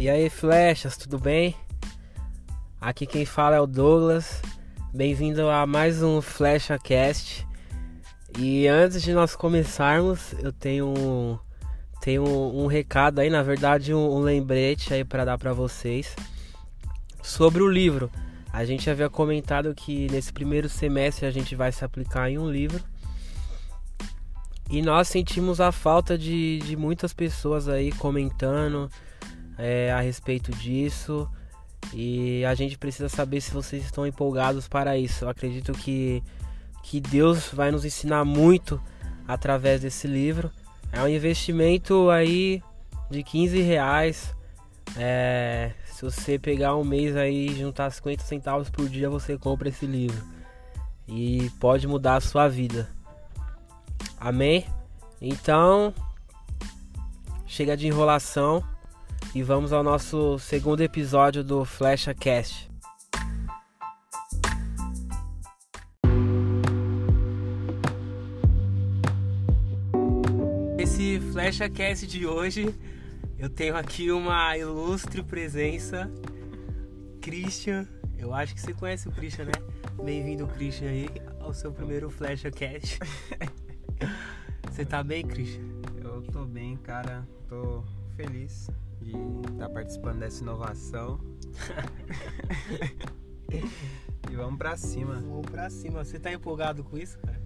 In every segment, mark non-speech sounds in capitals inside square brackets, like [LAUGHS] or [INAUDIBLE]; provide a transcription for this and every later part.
E aí, flechas, tudo bem? Aqui quem fala é o Douglas. Bem-vindo a mais um Flecha Cast. E antes de nós começarmos, eu tenho um, tenho um, um recado aí, na verdade, um, um lembrete aí para dar para vocês sobre o livro. A gente havia comentado que nesse primeiro semestre a gente vai se aplicar em um livro. E nós sentimos a falta de, de muitas pessoas aí comentando, é, a respeito disso. E a gente precisa saber se vocês estão empolgados para isso. Eu acredito que, que Deus vai nos ensinar muito através desse livro. É um investimento aí de 15 reais. É, se você pegar um mês aí e juntar 50 centavos por dia, você compra esse livro. E pode mudar a sua vida. Amém? Então, chega de enrolação e vamos ao nosso segundo episódio do Flecha Cast. Esse Flecha Cast de hoje, eu tenho aqui uma ilustre presença, Christian. Eu acho que você conhece o Christian, né? Bem-vindo, Christian, aí ao seu primeiro Flecha Cast. [LAUGHS] Você tá bem, Christian? Eu tô bem, cara. Tô feliz de estar tá participando dessa inovação. [LAUGHS] e vamos pra cima. Vamos pra cima. Você tá empolgado com isso, cara?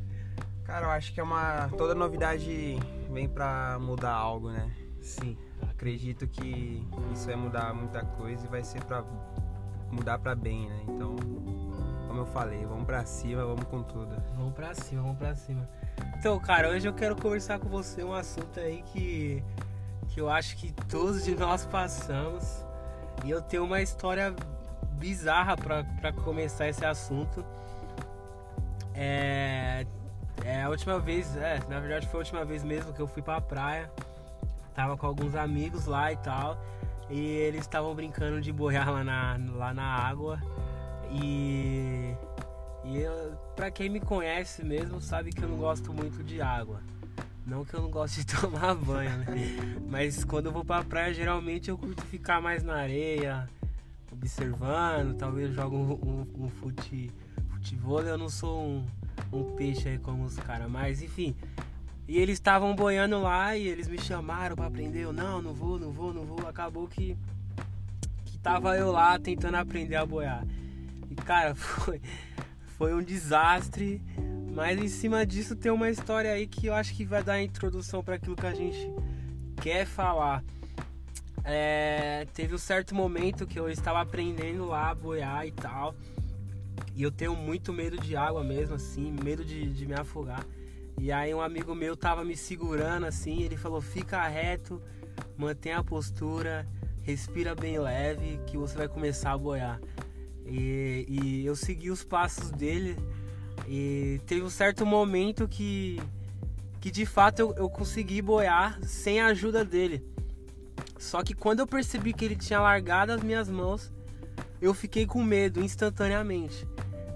Cara, eu acho que é uma. Toda novidade vem pra mudar algo, né? Sim. Acredito que isso vai mudar muita coisa e vai ser pra mudar pra bem, né? Então, como eu falei, vamos pra cima, vamos com tudo. Vamos pra cima, vamos pra cima. Então, cara, hoje eu quero conversar com você um assunto aí que que eu acho que todos de nós passamos. E eu tenho uma história bizarra para começar esse assunto. É, é a última vez, é, na verdade foi a última vez mesmo que eu fui pra praia. Tava com alguns amigos lá e tal. E eles estavam brincando de boiar lá na, lá na água. E, e eu, pra quem me conhece mesmo, sabe que eu não gosto muito de água. Não que eu não gosto de [LAUGHS] tomar banho, né? Mas quando eu vou pra praia, geralmente eu curto ficar mais na areia, observando, talvez jogo um, um, um fute, futebol. Eu não sou um, um peixe aí como os caras, mas enfim. E eles estavam boiando lá e eles me chamaram para aprender. Eu, não, não vou, não vou, não vou. Acabou que, que tava eu lá tentando aprender a boiar. E cara, [LAUGHS] foi, foi um desastre. Mas em cima disso tem uma história aí que eu acho que vai dar introdução para aquilo que a gente quer falar. É, teve um certo momento que eu estava aprendendo lá a boiar e tal. E eu tenho muito medo de água mesmo, assim, medo de, de me afogar. E aí um amigo meu tava me segurando assim, ele falou, fica reto, mantenha a postura, respira bem leve, que você vai começar a boiar. E, e eu segui os passos dele e teve um certo momento que, que de fato eu, eu consegui boiar sem a ajuda dele. Só que quando eu percebi que ele tinha largado as minhas mãos, eu fiquei com medo instantaneamente.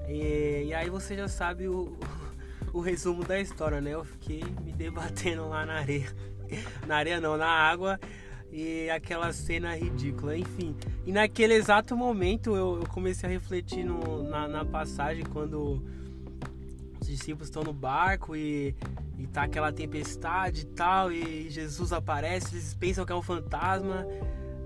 E, e aí você já sabe o, [LAUGHS] o resumo da história, né? Eu fiquei me debatendo lá na areia. [LAUGHS] Na areia não, na água. E aquela cena ridícula, enfim. E naquele exato momento eu, eu comecei a refletir no, na, na passagem quando discípulos estão no barco e, e tá aquela tempestade e tal, e Jesus aparece, eles pensam que é um fantasma.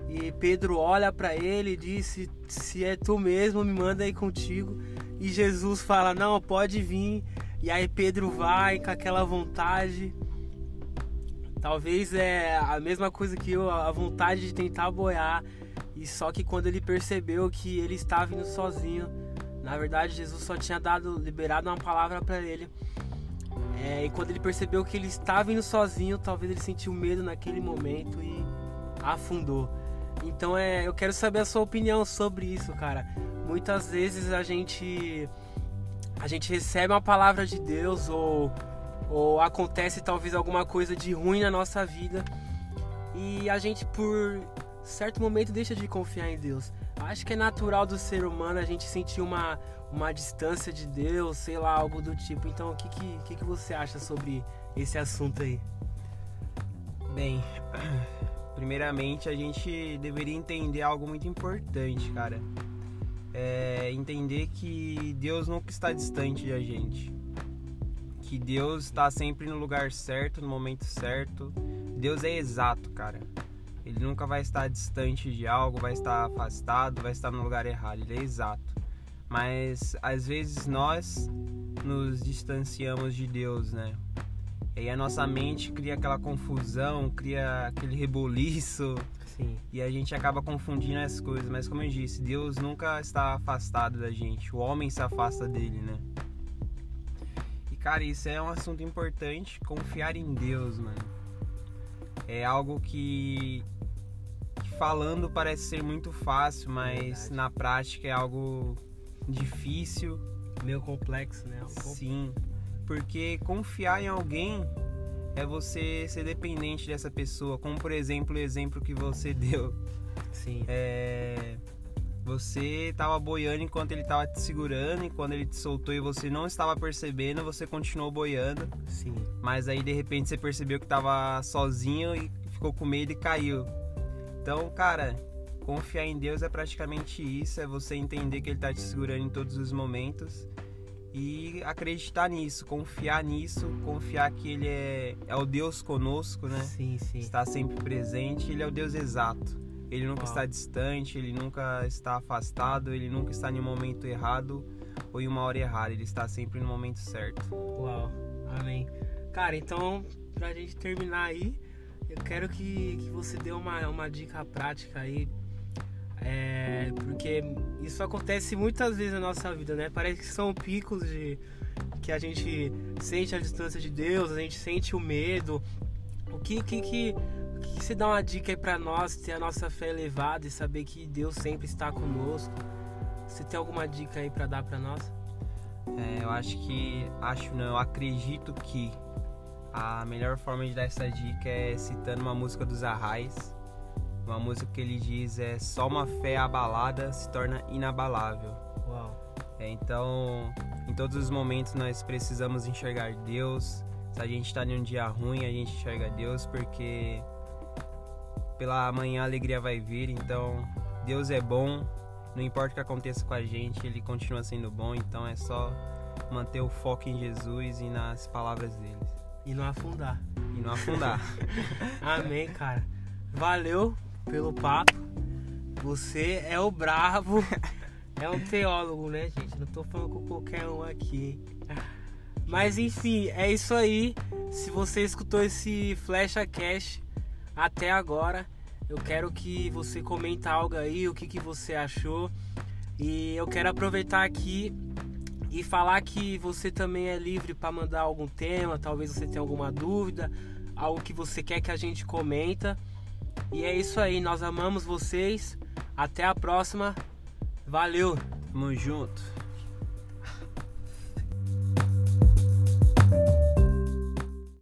E Pedro olha para ele e diz: Se é tu mesmo, me manda aí contigo. E Jesus fala: Não, pode vir. E aí Pedro vai com aquela vontade. Talvez é a mesma coisa que eu, a vontade de tentar boiar. E só que quando ele percebeu que ele estava indo sozinho, na verdade, Jesus só tinha dado, liberado uma palavra para ele. É, e quando ele percebeu que ele estava indo sozinho, talvez ele sentiu medo naquele momento e afundou. Então é, eu quero saber a sua opinião sobre isso, cara. Muitas vezes a gente a gente recebe uma palavra de Deus ou ou acontece talvez alguma coisa de ruim na nossa vida e a gente por certo momento deixa de confiar em Deus. Acho que é natural do ser humano a gente sentir uma, uma distância de Deus, sei lá, algo do tipo. Então, o que, que, que, que você acha sobre esse assunto aí? Bem, [CLEARS THROAT] primeiramente a gente deveria entender algo muito importante, cara. É entender que Deus nunca está distante da gente. Que Deus está sempre no lugar certo, no momento certo. Deus é exato, cara. Ele nunca vai estar distante de algo, vai estar afastado, vai estar no lugar errado. Ele é exato. Mas às vezes nós nos distanciamos de Deus, né? E aí a nossa mente cria aquela confusão, cria aquele reboliço. Sim. E a gente acaba confundindo as coisas. Mas como eu disse, Deus nunca está afastado da gente. O homem se afasta dele, né? E cara, isso é um assunto importante. Confiar em Deus, mano. É algo que, que falando parece ser muito fácil, mas Verdade. na prática é algo difícil. Meio complexo, né? Um. Sim, porque confiar em alguém é você ser dependente dessa pessoa, como por exemplo o exemplo que você [LAUGHS] deu. Sim. É, você estava boiando enquanto ele estava te segurando, e quando ele te soltou e você não estava percebendo, você continuou boiando, Sim. mas aí de repente você percebeu que estava sozinho e ficou com medo e caiu. Então, cara, confiar em Deus é praticamente isso, é você entender que ele está te segurando em todos os momentos e acreditar nisso, confiar nisso, confiar que ele é, é o Deus conosco, né? Sim, sim. Está sempre presente, ele é o Deus exato. Ele nunca está distante, ele nunca está afastado, ele nunca está em um momento errado ou em uma hora errada, ele está sempre no momento certo. Uau, amém. Cara, então, pra gente terminar aí, eu quero que, que você dê uma, uma dica prática aí. É, porque isso acontece muitas vezes na nossa vida, né? Parece que são picos de que a gente sente a distância de Deus, a gente sente o medo. O que que, que, que você dá uma dica aí pra nós ter a nossa fé elevada e saber que Deus sempre está conosco? Você tem alguma dica aí pra dar pra nós? É, eu acho que, acho não, eu acredito que a melhor forma de dar essa dica é citando uma música dos Arrais. Uma música que ele diz é só uma fé abalada se torna inabalável. Uau. É, então, em todos os momentos nós precisamos enxergar Deus. Se a gente está em um dia ruim, a gente enxerga Deus, porque pela manhã a alegria vai vir. Então, Deus é bom, não importa o que aconteça com a gente, Ele continua sendo bom. Então, é só manter o foco em Jesus e nas palavras dele. E não afundar. E não afundar. [LAUGHS] Amém, cara. Valeu pelo papo. Você é o bravo. É um teólogo, né, gente? Não tô falando com qualquer um aqui. Mas enfim, é isso aí. Se você escutou esse Flecha Cash até agora, eu quero que você comenta algo aí, o que, que você achou. E eu quero aproveitar aqui e falar que você também é livre para mandar algum tema, talvez você tenha alguma dúvida, algo que você quer que a gente comenta. E é isso aí, nós amamos vocês. Até a próxima. Valeu. Tamo junto.